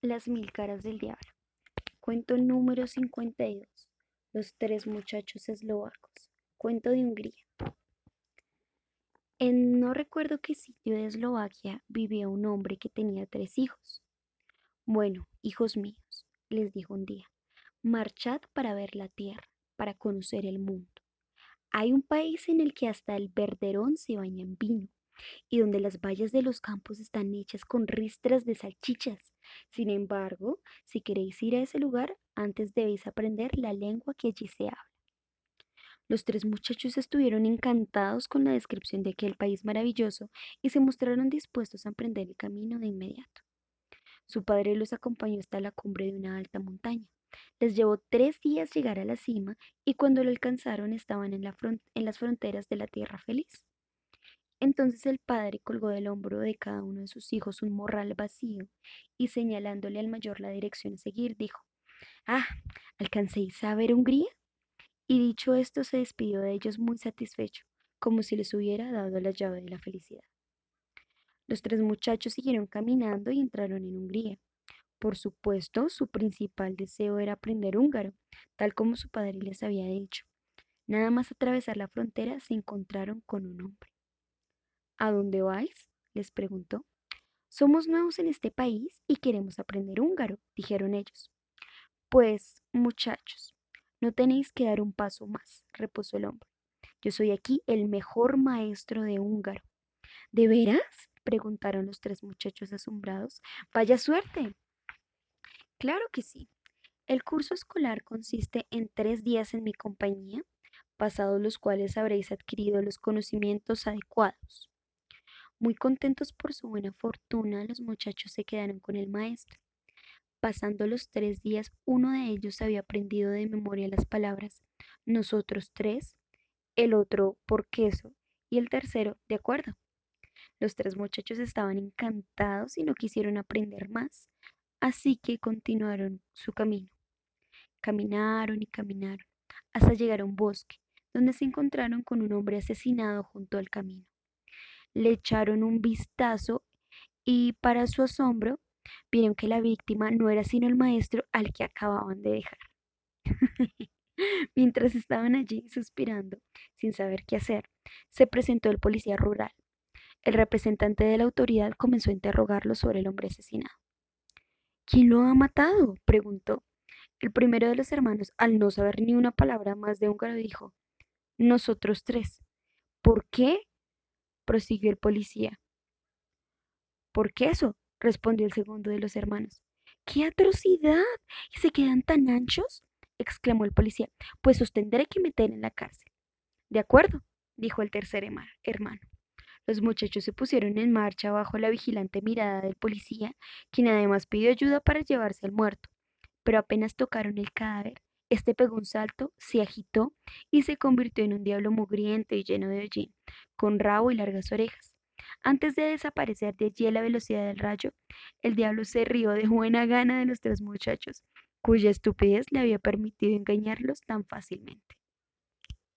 Las mil caras del diablo. Cuento número 52. Los tres muchachos eslovacos. Cuento de Hungría. En no recuerdo qué sitio de Eslovaquia vivía un hombre que tenía tres hijos. Bueno, hijos míos, les dijo un día, marchad para ver la tierra, para conocer el mundo. Hay un país en el que hasta el verderón se baña en vino y donde las vallas de los campos están hechas con ristras de salchichas. Sin embargo, si queréis ir a ese lugar, antes debéis aprender la lengua que allí se habla. Los tres muchachos estuvieron encantados con la descripción de aquel país maravilloso y se mostraron dispuestos a emprender el camino de inmediato. Su padre los acompañó hasta la cumbre de una alta montaña. Les llevó tres días llegar a la cima y cuando lo alcanzaron estaban en, en las fronteras de la tierra feliz. Entonces el padre colgó del hombro de cada uno de sus hijos un morral vacío y señalándole al mayor la dirección a seguir, dijo, Ah, ¿alcancéis a ver Hungría? Y dicho esto se despidió de ellos muy satisfecho, como si les hubiera dado la llave de la felicidad. Los tres muchachos siguieron caminando y entraron en Hungría. Por supuesto, su principal deseo era aprender húngaro, tal como su padre les había dicho. Nada más atravesar la frontera se encontraron con un hombre. ¿A dónde vais? les preguntó. Somos nuevos en este país y queremos aprender húngaro, dijeron ellos. Pues, muchachos, no tenéis que dar un paso más, repuso el hombre. Yo soy aquí el mejor maestro de húngaro. ¿De veras? preguntaron los tres muchachos asombrados. Vaya suerte. Claro que sí. El curso escolar consiste en tres días en mi compañía, pasados los cuales habréis adquirido los conocimientos adecuados. Muy contentos por su buena fortuna, los muchachos se quedaron con el maestro. Pasando los tres días, uno de ellos había aprendido de memoria las palabras nosotros tres, el otro por queso y el tercero de acuerdo. Los tres muchachos estaban encantados y no quisieron aprender más, así que continuaron su camino. Caminaron y caminaron hasta llegar a un bosque, donde se encontraron con un hombre asesinado junto al camino le echaron un vistazo y para su asombro vieron que la víctima no era sino el maestro al que acababan de dejar. Mientras estaban allí suspirando, sin saber qué hacer, se presentó el policía rural. El representante de la autoridad comenzó a interrogarlo sobre el hombre asesinado. ¿Quién lo ha matado? preguntó. El primero de los hermanos, al no saber ni una palabra más de húngaro, dijo, Nosotros tres. ¿Por qué? Prosiguió el policía. ¿Por qué eso? respondió el segundo de los hermanos. ¡Qué atrocidad! ¿Y se quedan tan anchos? exclamó el policía. Pues os tendré que meter en la cárcel. De acuerdo, dijo el tercer hermano. Los muchachos se pusieron en marcha bajo la vigilante mirada del policía, quien además pidió ayuda para llevarse al muerto. Pero apenas tocaron el cadáver, este pegó un salto, se agitó y se convirtió en un diablo mugriento y lleno de hollín, con rabo y largas orejas. Antes de desaparecer de allí a la velocidad del rayo, el diablo se rió de buena gana de los tres muchachos, cuya estupidez le había permitido engañarlos tan fácilmente.